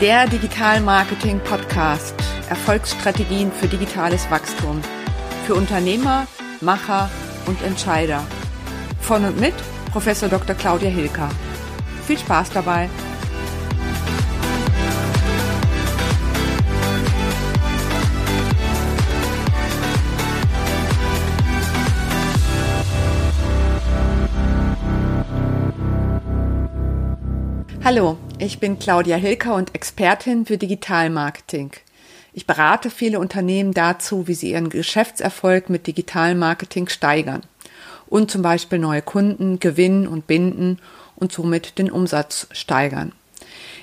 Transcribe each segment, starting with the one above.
Der Digital Marketing Podcast. Erfolgsstrategien für digitales Wachstum. Für Unternehmer, Macher und Entscheider. Von und mit Professor Dr. Claudia Hilker. Viel Spaß dabei. Hallo, ich bin Claudia Hilker und Expertin für Digitalmarketing. Ich berate viele Unternehmen dazu, wie sie ihren Geschäftserfolg mit Digitalmarketing steigern und zum Beispiel neue Kunden gewinnen und binden und somit den Umsatz steigern.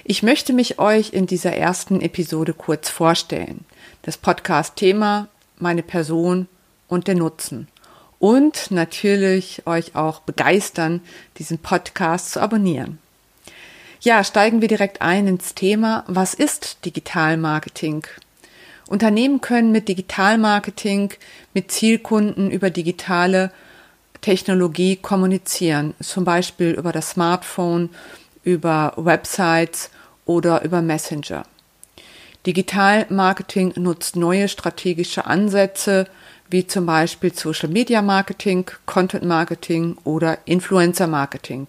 Ich möchte mich euch in dieser ersten Episode kurz vorstellen. Das Podcast-Thema, meine Person und der Nutzen. Und natürlich euch auch begeistern, diesen Podcast zu abonnieren. Ja, steigen wir direkt ein ins Thema. Was ist Digitalmarketing? Unternehmen können mit Digitalmarketing mit Zielkunden über digitale Technologie kommunizieren, zum Beispiel über das Smartphone, über Websites oder über Messenger. Digitalmarketing nutzt neue strategische Ansätze, wie zum Beispiel Social Media Marketing, Content Marketing oder Influencer Marketing.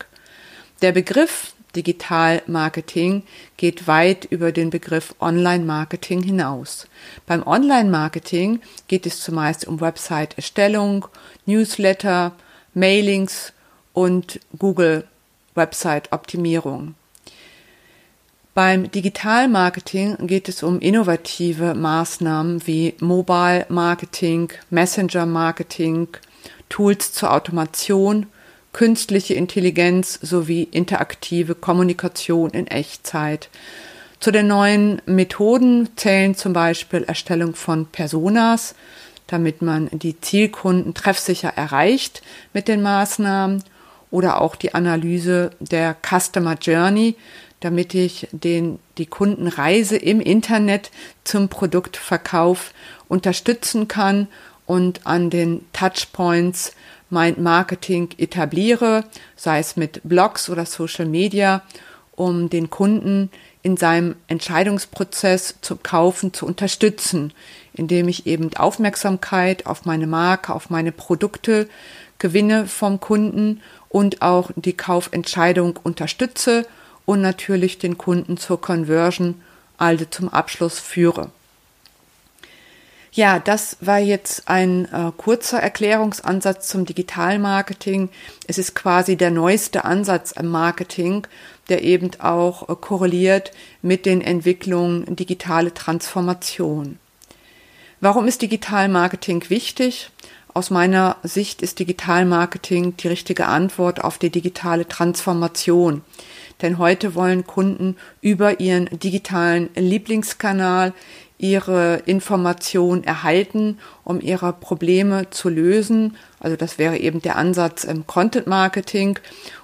Der Begriff Digital-Marketing geht weit über den Begriff Online-Marketing hinaus. Beim Online-Marketing geht es zumeist um Website-Erstellung, Newsletter, Mailings und Google-Website-Optimierung. Beim Digital-Marketing geht es um innovative Maßnahmen wie Mobile Marketing, Messenger Marketing, Tools zur Automation künstliche Intelligenz sowie interaktive Kommunikation in Echtzeit. Zu den neuen Methoden zählen zum Beispiel Erstellung von Personas, damit man die Zielkunden treffsicher erreicht mit den Maßnahmen oder auch die Analyse der Customer Journey, damit ich den, die Kundenreise im Internet zum Produktverkauf unterstützen kann und an den Touchpoints mein Marketing etabliere, sei es mit Blogs oder Social Media, um den Kunden in seinem Entscheidungsprozess zum Kaufen zu unterstützen, indem ich eben Aufmerksamkeit auf meine Marke, auf meine Produkte gewinne vom Kunden und auch die Kaufentscheidung unterstütze und natürlich den Kunden zur Conversion, also zum Abschluss führe. Ja, das war jetzt ein äh, kurzer Erklärungsansatz zum Digitalmarketing. Es ist quasi der neueste Ansatz im Marketing, der eben auch äh, korreliert mit den Entwicklungen digitale Transformation. Warum ist Digitalmarketing wichtig? Aus meiner Sicht ist Digitalmarketing die richtige Antwort auf die digitale Transformation. Denn heute wollen Kunden über ihren digitalen Lieblingskanal ihre Information erhalten, um ihre Probleme zu lösen. Also das wäre eben der Ansatz im Content Marketing.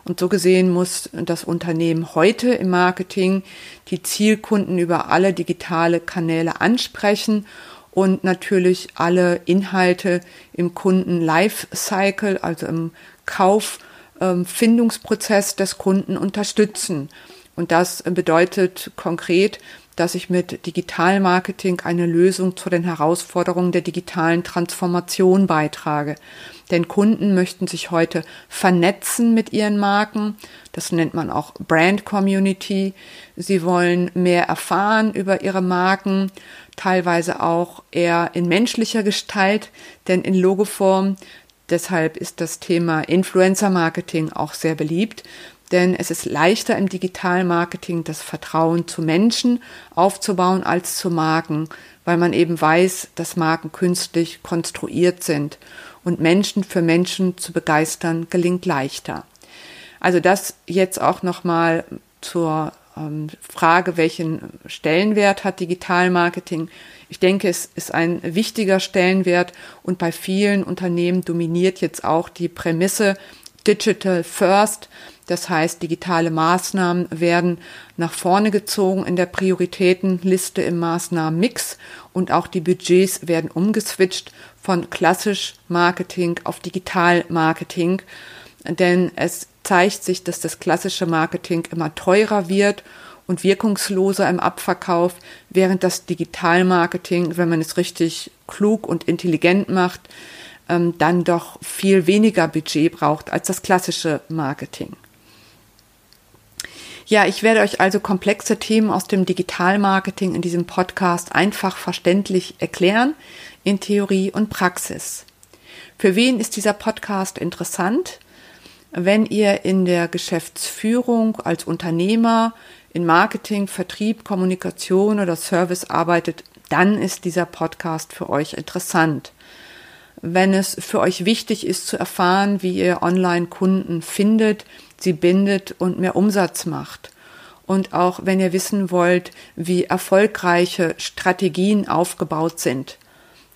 Und so gesehen muss das Unternehmen heute im Marketing die Zielkunden über alle digitale Kanäle ansprechen und natürlich alle Inhalte im Kunden Lifecycle, also im Kauffindungsprozess des Kunden unterstützen. Und das bedeutet konkret, dass ich mit Digitalmarketing eine Lösung zu den Herausforderungen der digitalen Transformation beitrage. Denn Kunden möchten sich heute vernetzen mit ihren Marken. Das nennt man auch Brand Community. Sie wollen mehr erfahren über ihre Marken, teilweise auch eher in menschlicher Gestalt, denn in Logoform. Deshalb ist das Thema Influencer Marketing auch sehr beliebt, denn es ist leichter im Digitalmarketing das Vertrauen zu Menschen aufzubauen als zu Marken, weil man eben weiß, dass Marken künstlich konstruiert sind und Menschen für Menschen zu begeistern gelingt leichter. Also das jetzt auch nochmal zur ähm, Frage, welchen Stellenwert hat Digitalmarketing? Ich denke, es ist ein wichtiger Stellenwert und bei vielen Unternehmen dominiert jetzt auch die Prämisse Digital First, das heißt, digitale Maßnahmen werden nach vorne gezogen in der Prioritätenliste im Maßnahmenmix und auch die Budgets werden umgeswitcht von klassisch Marketing auf Digital Marketing, denn es zeigt sich, dass das klassische Marketing immer teurer wird und wirkungsloser im Abverkauf, während das Digitalmarketing, wenn man es richtig klug und intelligent macht, ähm, dann doch viel weniger Budget braucht als das klassische Marketing. Ja, ich werde euch also komplexe Themen aus dem Digitalmarketing in diesem Podcast einfach verständlich erklären in Theorie und Praxis. Für wen ist dieser Podcast interessant? Wenn ihr in der Geschäftsführung als Unternehmer in Marketing, Vertrieb, Kommunikation oder Service arbeitet, dann ist dieser Podcast für euch interessant. Wenn es für euch wichtig ist zu erfahren, wie ihr Online-Kunden findet, sie bindet und mehr Umsatz macht. Und auch wenn ihr wissen wollt, wie erfolgreiche Strategien aufgebaut sind.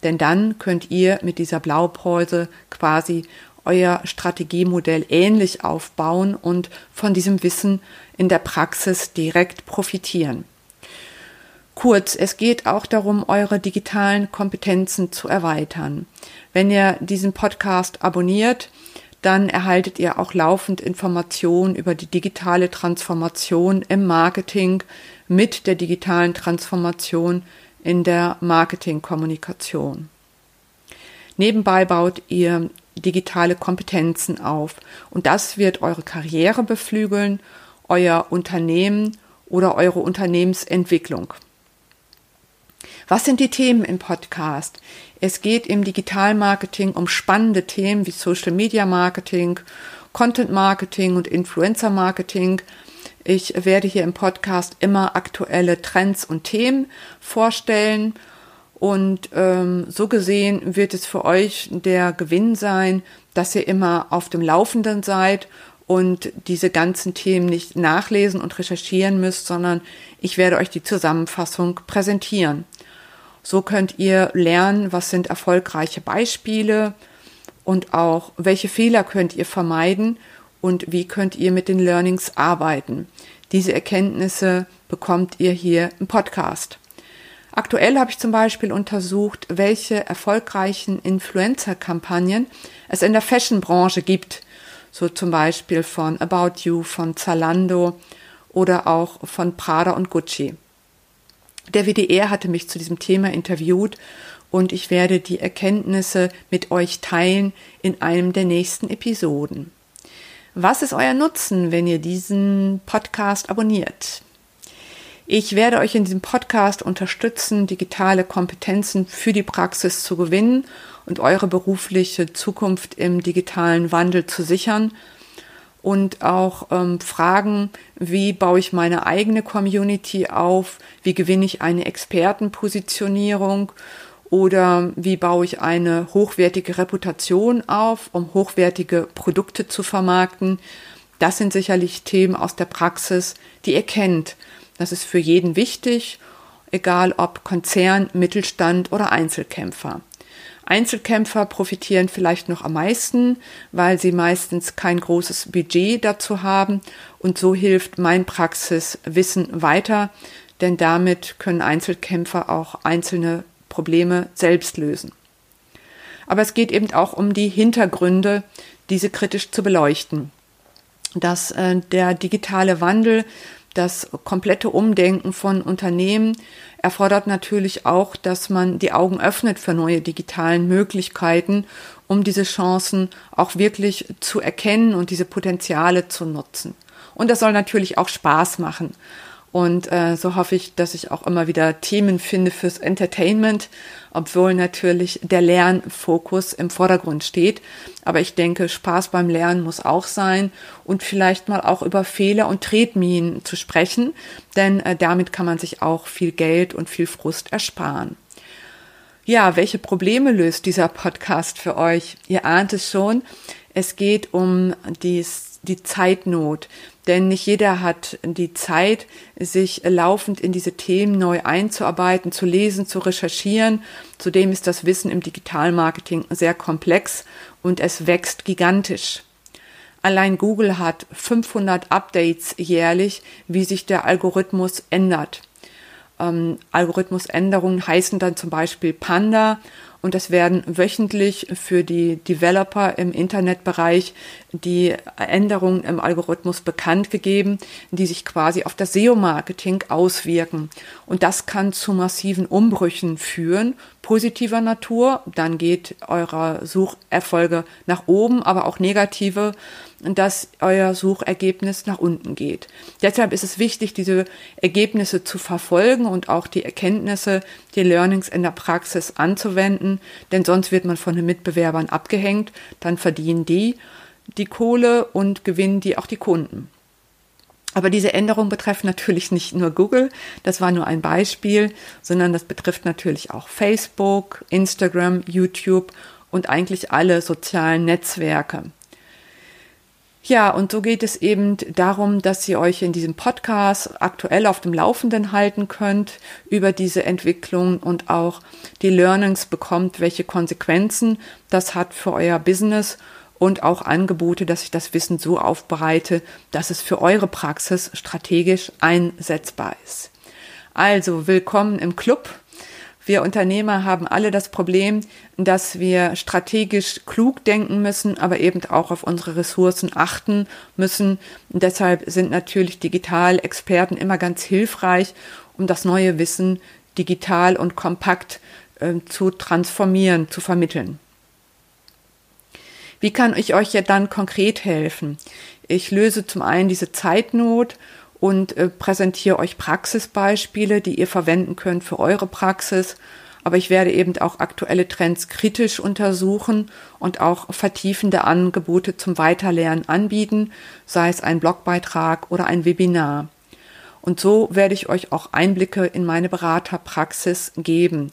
Denn dann könnt ihr mit dieser Blaupause quasi euer Strategiemodell ähnlich aufbauen und von diesem Wissen in der Praxis direkt profitieren. Kurz, es geht auch darum, eure digitalen Kompetenzen zu erweitern. Wenn ihr diesen Podcast abonniert, dann erhaltet ihr auch laufend Informationen über die digitale Transformation im Marketing mit der digitalen Transformation in der Marketingkommunikation. Nebenbei baut ihr digitale Kompetenzen auf. Und das wird eure Karriere beflügeln, euer Unternehmen oder eure Unternehmensentwicklung. Was sind die Themen im Podcast? Es geht im Digitalmarketing um spannende Themen wie Social Media Marketing, Content Marketing und Influencer Marketing. Ich werde hier im Podcast immer aktuelle Trends und Themen vorstellen und ähm, so gesehen wird es für euch der Gewinn sein, dass ihr immer auf dem Laufenden seid und diese ganzen Themen nicht nachlesen und recherchieren müsst, sondern ich werde euch die Zusammenfassung präsentieren. So könnt ihr lernen, was sind erfolgreiche Beispiele und auch welche Fehler könnt ihr vermeiden und wie könnt ihr mit den Learnings arbeiten. Diese Erkenntnisse bekommt ihr hier im Podcast. Aktuell habe ich zum Beispiel untersucht, welche erfolgreichen Influencer-Kampagnen es in der Fashion-Branche gibt. So zum Beispiel von About You, von Zalando oder auch von Prada und Gucci. Der WDR hatte mich zu diesem Thema interviewt und ich werde die Erkenntnisse mit euch teilen in einem der nächsten Episoden. Was ist euer Nutzen, wenn ihr diesen Podcast abonniert? Ich werde euch in diesem Podcast unterstützen, digitale Kompetenzen für die Praxis zu gewinnen und eure berufliche Zukunft im digitalen Wandel zu sichern und auch ähm, Fragen, wie baue ich meine eigene Community auf, wie gewinne ich eine Expertenpositionierung oder wie baue ich eine hochwertige Reputation auf, um hochwertige Produkte zu vermarkten. Das sind sicherlich Themen aus der Praxis, die ihr kennt das ist für jeden wichtig, egal ob Konzern, Mittelstand oder Einzelkämpfer. Einzelkämpfer profitieren vielleicht noch am meisten, weil sie meistens kein großes Budget dazu haben und so hilft mein Praxiswissen weiter, denn damit können Einzelkämpfer auch einzelne Probleme selbst lösen. Aber es geht eben auch um die Hintergründe, diese kritisch zu beleuchten. Dass äh, der digitale Wandel das komplette Umdenken von Unternehmen erfordert natürlich auch, dass man die Augen öffnet für neue digitalen Möglichkeiten, um diese Chancen auch wirklich zu erkennen und diese Potenziale zu nutzen. Und das soll natürlich auch Spaß machen. Und äh, so hoffe ich, dass ich auch immer wieder Themen finde fürs Entertainment, obwohl natürlich der Lernfokus im Vordergrund steht. Aber ich denke, Spaß beim Lernen muss auch sein und vielleicht mal auch über Fehler und Tretminen zu sprechen, denn äh, damit kann man sich auch viel Geld und viel Frust ersparen. Ja, welche Probleme löst dieser Podcast für euch? Ihr ahnt es schon. Es geht um dies, die Zeitnot. Denn nicht jeder hat die Zeit, sich laufend in diese Themen neu einzuarbeiten, zu lesen, zu recherchieren. Zudem ist das Wissen im Digitalmarketing sehr komplex und es wächst gigantisch. Allein Google hat 500 Updates jährlich, wie sich der Algorithmus ändert. Ähm, Algorithmusänderungen heißen dann zum Beispiel Panda und es werden wöchentlich für die Developer im Internetbereich die Änderungen im Algorithmus bekannt gegeben, die sich quasi auf das SEO-Marketing auswirken. Und das kann zu massiven Umbrüchen führen, positiver Natur, dann geht eure Sucherfolge nach oben, aber auch negative dass euer Suchergebnis nach unten geht. Deshalb ist es wichtig, diese Ergebnisse zu verfolgen und auch die Erkenntnisse, die Learnings in der Praxis anzuwenden, denn sonst wird man von den Mitbewerbern abgehängt, dann verdienen die die Kohle und gewinnen die auch die Kunden. Aber diese Änderungen betreffen natürlich nicht nur Google, das war nur ein Beispiel, sondern das betrifft natürlich auch Facebook, Instagram, YouTube und eigentlich alle sozialen Netzwerke. Ja, und so geht es eben darum, dass ihr euch in diesem Podcast aktuell auf dem Laufenden halten könnt über diese Entwicklung und auch die Learnings bekommt, welche Konsequenzen das hat für euer Business und auch Angebote, dass ich das Wissen so aufbereite, dass es für eure Praxis strategisch einsetzbar ist. Also willkommen im Club wir Unternehmer haben alle das Problem, dass wir strategisch klug denken müssen, aber eben auch auf unsere Ressourcen achten müssen. Deshalb sind natürlich Digitalexperten immer ganz hilfreich, um das neue Wissen digital und kompakt äh, zu transformieren, zu vermitteln. Wie kann ich euch ja dann konkret helfen? Ich löse zum einen diese Zeitnot und äh, präsentiere euch Praxisbeispiele, die ihr verwenden könnt für eure Praxis. Aber ich werde eben auch aktuelle Trends kritisch untersuchen und auch vertiefende Angebote zum Weiterlernen anbieten, sei es ein Blogbeitrag oder ein Webinar. Und so werde ich euch auch Einblicke in meine Beraterpraxis geben.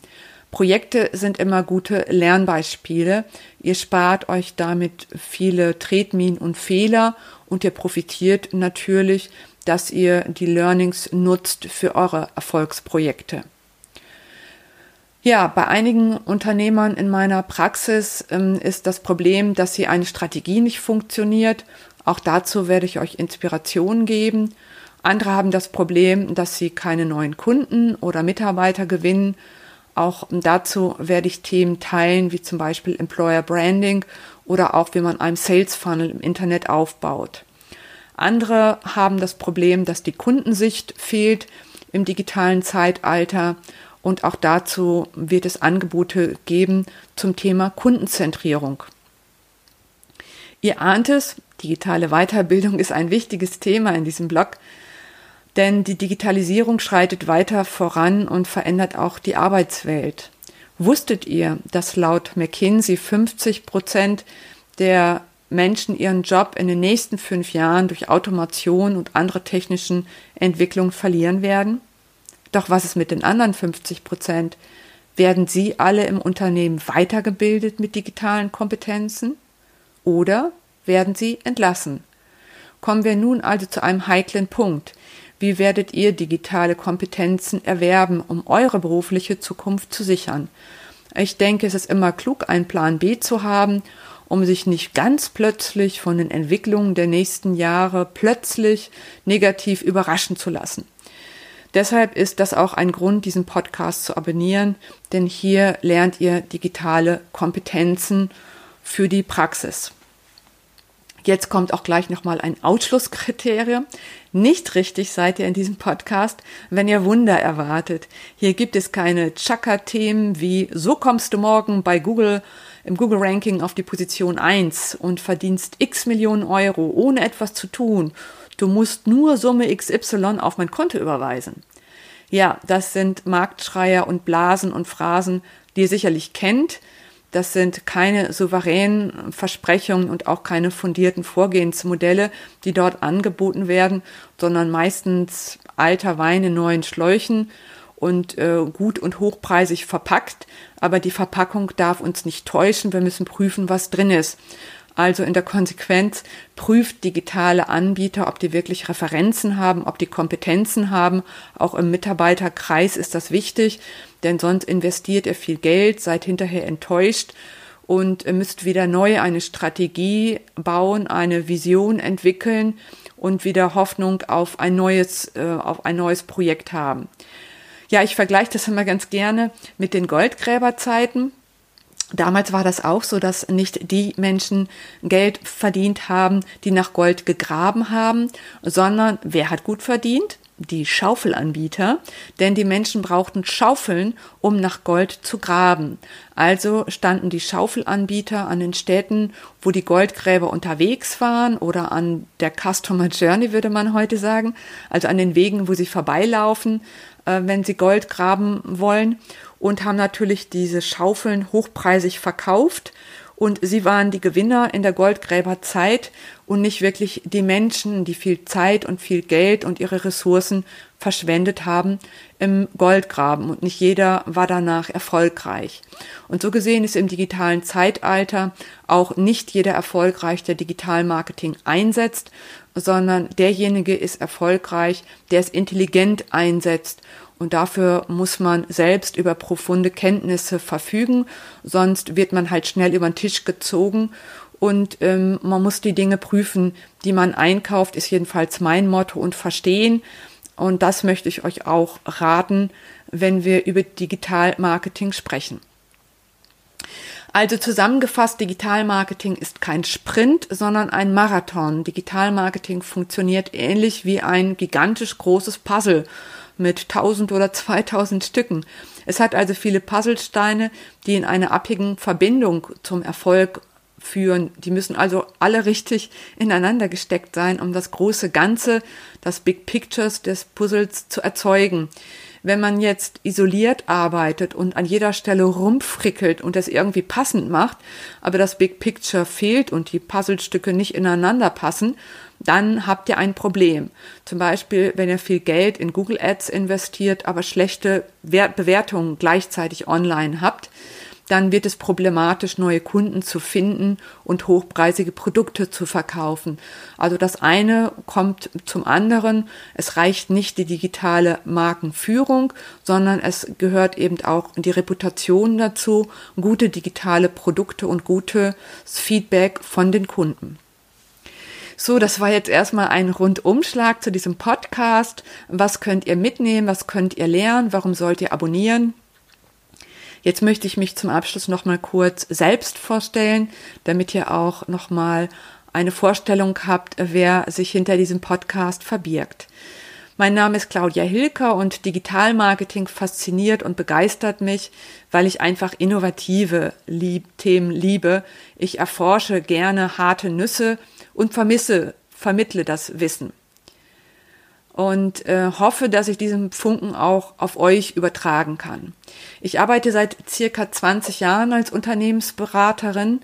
Projekte sind immer gute Lernbeispiele. Ihr spart euch damit viele Tretminen und Fehler und ihr profitiert natürlich dass ihr die Learnings nutzt für eure Erfolgsprojekte. Ja, bei einigen Unternehmern in meiner Praxis ähm, ist das Problem, dass sie eine Strategie nicht funktioniert. Auch dazu werde ich euch Inspirationen geben. Andere haben das Problem, dass sie keine neuen Kunden oder Mitarbeiter gewinnen. Auch dazu werde ich Themen teilen, wie zum Beispiel Employer Branding oder auch wie man einen Sales Funnel im Internet aufbaut. Andere haben das Problem, dass die Kundensicht fehlt im digitalen Zeitalter. Und auch dazu wird es Angebote geben zum Thema Kundenzentrierung. Ihr ahnt es, digitale Weiterbildung ist ein wichtiges Thema in diesem Blog, denn die Digitalisierung schreitet weiter voran und verändert auch die Arbeitswelt. Wusstet ihr, dass laut McKinsey 50 Prozent der Menschen ihren Job in den nächsten fünf Jahren durch Automation und andere technischen Entwicklungen verlieren werden? Doch was ist mit den anderen 50 Prozent? Werden sie alle im Unternehmen weitergebildet mit digitalen Kompetenzen? Oder werden sie entlassen? Kommen wir nun also zu einem heiklen Punkt. Wie werdet ihr digitale Kompetenzen erwerben, um eure berufliche Zukunft zu sichern? Ich denke, es ist immer klug, einen Plan B zu haben um sich nicht ganz plötzlich von den Entwicklungen der nächsten Jahre plötzlich negativ überraschen zu lassen. Deshalb ist das auch ein Grund, diesen Podcast zu abonnieren, denn hier lernt ihr digitale Kompetenzen für die Praxis. Jetzt kommt auch gleich nochmal ein Ausschlusskriterium. Nicht richtig seid ihr in diesem Podcast, wenn ihr Wunder erwartet. Hier gibt es keine Chaka-Themen wie so kommst du morgen bei Google im Google-Ranking auf die Position 1 und verdienst x Millionen Euro, ohne etwas zu tun. Du musst nur Summe XY auf mein Konto überweisen. Ja, das sind Marktschreier und Blasen und Phrasen, die ihr sicherlich kennt. Das sind keine souveränen Versprechungen und auch keine fundierten Vorgehensmodelle, die dort angeboten werden, sondern meistens alter Wein in neuen Schläuchen und äh, gut und hochpreisig verpackt. Aber die Verpackung darf uns nicht täuschen. Wir müssen prüfen, was drin ist. Also in der Konsequenz prüft digitale Anbieter, ob die wirklich Referenzen haben, ob die Kompetenzen haben. Auch im Mitarbeiterkreis ist das wichtig, denn sonst investiert ihr viel Geld, seid hinterher enttäuscht und müsst wieder neu eine Strategie bauen, eine Vision entwickeln und wieder Hoffnung auf ein neues, äh, auf ein neues Projekt haben. Ja, ich vergleiche das immer ganz gerne mit den Goldgräberzeiten. Damals war das auch so, dass nicht die Menschen Geld verdient haben, die nach Gold gegraben haben, sondern wer hat gut verdient? Die Schaufelanbieter, denn die Menschen brauchten Schaufeln, um nach Gold zu graben. Also standen die Schaufelanbieter an den Städten, wo die Goldgräber unterwegs waren oder an der Customer Journey, würde man heute sagen, also an den Wegen, wo sie vorbeilaufen, äh, wenn sie Gold graben wollen und haben natürlich diese Schaufeln hochpreisig verkauft. Und sie waren die Gewinner in der Goldgräberzeit und nicht wirklich die Menschen, die viel Zeit und viel Geld und ihre Ressourcen verschwendet haben im Goldgraben. Und nicht jeder war danach erfolgreich. Und so gesehen ist im digitalen Zeitalter auch nicht jeder erfolgreich, der Digitalmarketing einsetzt, sondern derjenige ist erfolgreich, der es intelligent einsetzt und dafür muss man selbst über profunde Kenntnisse verfügen, sonst wird man halt schnell über den Tisch gezogen und ähm, man muss die Dinge prüfen, die man einkauft, ist jedenfalls mein Motto und verstehen. Und das möchte ich euch auch raten, wenn wir über Digitalmarketing sprechen. Also zusammengefasst, Digitalmarketing ist kein Sprint, sondern ein Marathon. Digitalmarketing funktioniert ähnlich wie ein gigantisch großes Puzzle mit 1000 oder 2000 Stücken. Es hat also viele Puzzlesteine, die in einer abhängigen Verbindung zum Erfolg führen. Die müssen also alle richtig ineinander gesteckt sein, um das große Ganze, das Big Pictures des Puzzles zu erzeugen. Wenn man jetzt isoliert arbeitet und an jeder Stelle rumfrickelt und es irgendwie passend macht, aber das Big Picture fehlt und die Puzzlestücke nicht ineinander passen, dann habt ihr ein Problem. Zum Beispiel, wenn ihr viel Geld in Google Ads investiert, aber schlechte Bewertungen gleichzeitig online habt, dann wird es problematisch, neue Kunden zu finden und hochpreisige Produkte zu verkaufen. Also das eine kommt zum anderen. Es reicht nicht die digitale Markenführung, sondern es gehört eben auch die Reputation dazu, gute digitale Produkte und gutes Feedback von den Kunden. So, das war jetzt erstmal ein Rundumschlag zu diesem Podcast. Was könnt ihr mitnehmen? Was könnt ihr lernen? Warum sollt ihr abonnieren? Jetzt möchte ich mich zum Abschluss noch mal kurz selbst vorstellen, damit ihr auch noch mal eine Vorstellung habt, wer sich hinter diesem Podcast verbirgt. Mein Name ist Claudia Hilker und Digitalmarketing fasziniert und begeistert mich, weil ich einfach innovative Lieb Themen liebe. Ich erforsche gerne harte Nüsse und vermisse, vermittle das Wissen. Und äh, hoffe, dass ich diesen Funken auch auf euch übertragen kann. Ich arbeite seit circa 20 Jahren als Unternehmensberaterin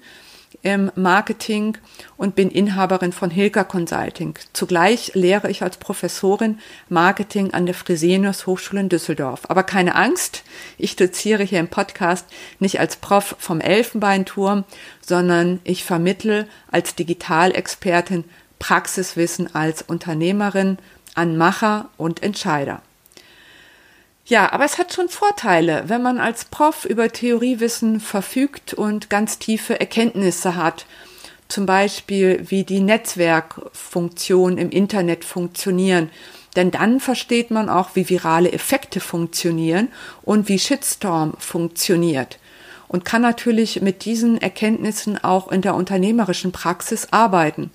im Marketing und bin Inhaberin von Hilka Consulting. Zugleich lehre ich als Professorin Marketing an der Fresenius Hochschule in Düsseldorf. Aber keine Angst, ich doziere hier im Podcast nicht als Prof vom Elfenbeinturm, sondern ich vermittle als Digitalexpertin Praxiswissen als Unternehmerin an Macher und Entscheider. Ja, aber es hat schon Vorteile, wenn man als Prof über Theoriewissen verfügt und ganz tiefe Erkenntnisse hat. Zum Beispiel, wie die Netzwerkfunktionen im Internet funktionieren. Denn dann versteht man auch, wie virale Effekte funktionieren und wie Shitstorm funktioniert. Und kann natürlich mit diesen Erkenntnissen auch in der unternehmerischen Praxis arbeiten.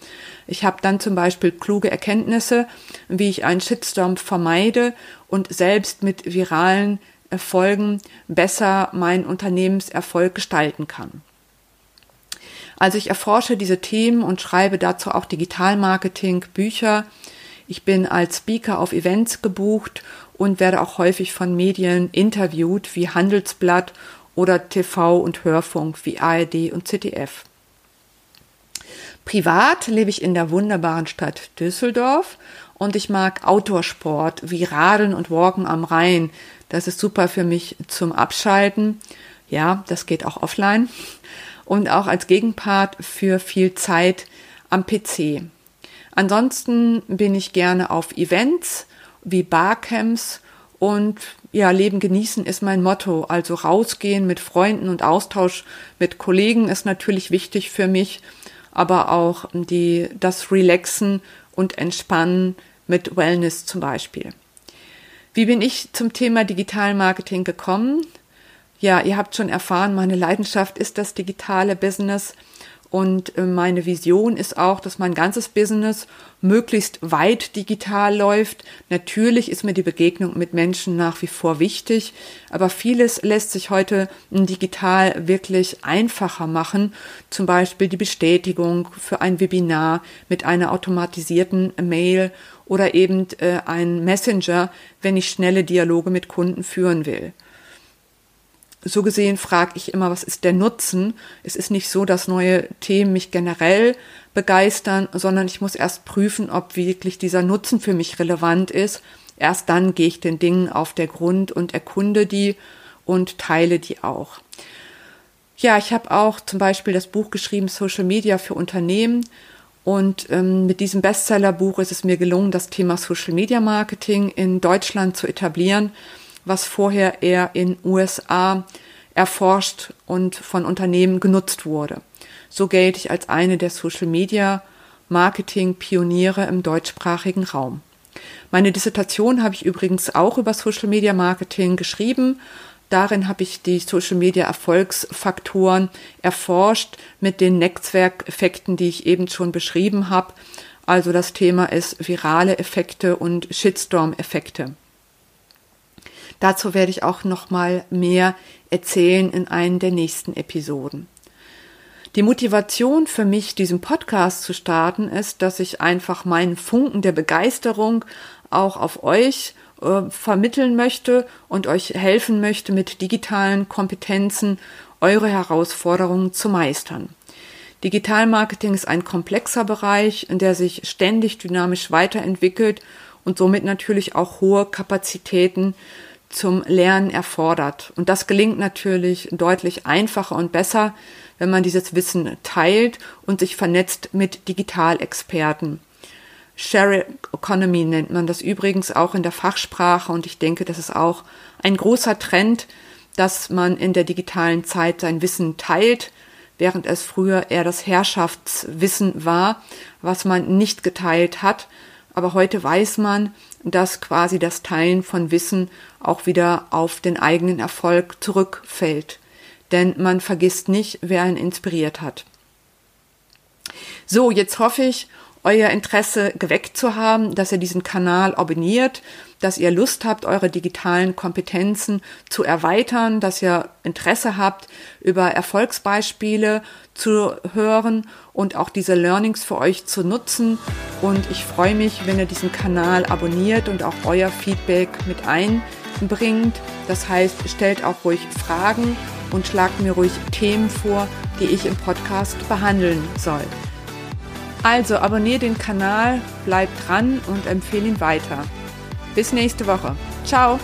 Ich habe dann zum Beispiel kluge Erkenntnisse, wie ich einen Shitstorm vermeide und selbst mit viralen Erfolgen besser meinen Unternehmenserfolg gestalten kann. Also ich erforsche diese Themen und schreibe dazu auch Digitalmarketing, Bücher. Ich bin als Speaker auf Events gebucht und werde auch häufig von Medien interviewt wie Handelsblatt oder TV und Hörfunk wie ARD und ZDF. Privat lebe ich in der wunderbaren Stadt Düsseldorf und ich mag Outdoor-Sport wie Radeln und Walken am Rhein. Das ist super für mich zum Abschalten. Ja, das geht auch offline. Und auch als Gegenpart für viel Zeit am PC. Ansonsten bin ich gerne auf Events wie Barcamps und ja, Leben genießen ist mein Motto. Also rausgehen mit Freunden und Austausch mit Kollegen ist natürlich wichtig für mich aber auch die, das Relaxen und Entspannen mit Wellness zum Beispiel. Wie bin ich zum Thema Digital Marketing gekommen? Ja, ihr habt schon erfahren, meine Leidenschaft ist das digitale Business und äh, meine Vision ist auch, dass mein ganzes Business möglichst weit digital läuft. Natürlich ist mir die Begegnung mit Menschen nach wie vor wichtig, aber vieles lässt sich heute digital wirklich einfacher machen. Zum Beispiel die Bestätigung für ein Webinar mit einer automatisierten Mail oder eben äh, ein Messenger, wenn ich schnelle Dialoge mit Kunden führen will so gesehen frage ich immer, was ist der Nutzen? Es ist nicht so, dass neue Themen mich generell begeistern, sondern ich muss erst prüfen, ob wirklich dieser Nutzen für mich relevant ist. Erst dann gehe ich den Dingen auf der Grund und erkunde die und teile die auch. Ja, ich habe auch zum Beispiel das Buch geschrieben Social Media für Unternehmen. Und ähm, mit diesem Bestsellerbuch ist es mir gelungen, das Thema Social Media Marketing in Deutschland zu etablieren was vorher eher in USA erforscht und von Unternehmen genutzt wurde. So gelte ich als eine der Social Media Marketing Pioniere im deutschsprachigen Raum. Meine Dissertation habe ich übrigens auch über Social Media Marketing geschrieben. Darin habe ich die Social Media Erfolgsfaktoren erforscht mit den Netzwerkeffekten, die ich eben schon beschrieben habe. Also das Thema ist virale Effekte und Shitstorm-Effekte. Dazu werde ich auch noch mal mehr erzählen in einen der nächsten Episoden. Die Motivation für mich, diesen Podcast zu starten, ist, dass ich einfach meinen Funken der Begeisterung auch auf euch äh, vermitteln möchte und euch helfen möchte, mit digitalen Kompetenzen eure Herausforderungen zu meistern. Digitalmarketing ist ein komplexer Bereich, in der sich ständig dynamisch weiterentwickelt und somit natürlich auch hohe Kapazitäten zum Lernen erfordert. Und das gelingt natürlich deutlich einfacher und besser, wenn man dieses Wissen teilt und sich vernetzt mit Digitalexperten. Share Economy nennt man das übrigens auch in der Fachsprache und ich denke, das ist auch ein großer Trend, dass man in der digitalen Zeit sein Wissen teilt, während es früher eher das Herrschaftswissen war, was man nicht geteilt hat. Aber heute weiß man, dass quasi das Teilen von Wissen auch wieder auf den eigenen Erfolg zurückfällt. Denn man vergisst nicht, wer ihn inspiriert hat. So, jetzt hoffe ich, euer Interesse geweckt zu haben, dass ihr diesen Kanal abonniert, dass ihr Lust habt, eure digitalen Kompetenzen zu erweitern, dass ihr Interesse habt, über Erfolgsbeispiele zu hören und auch diese Learnings für euch zu nutzen. Und ich freue mich, wenn ihr diesen Kanal abonniert und auch euer Feedback mit einbringt. Das heißt, stellt auch ruhig Fragen und schlagt mir ruhig Themen vor, die ich im Podcast behandeln soll. Also abonniere den Kanal, bleib dran und empfehle ihn weiter. Bis nächste Woche. Ciao!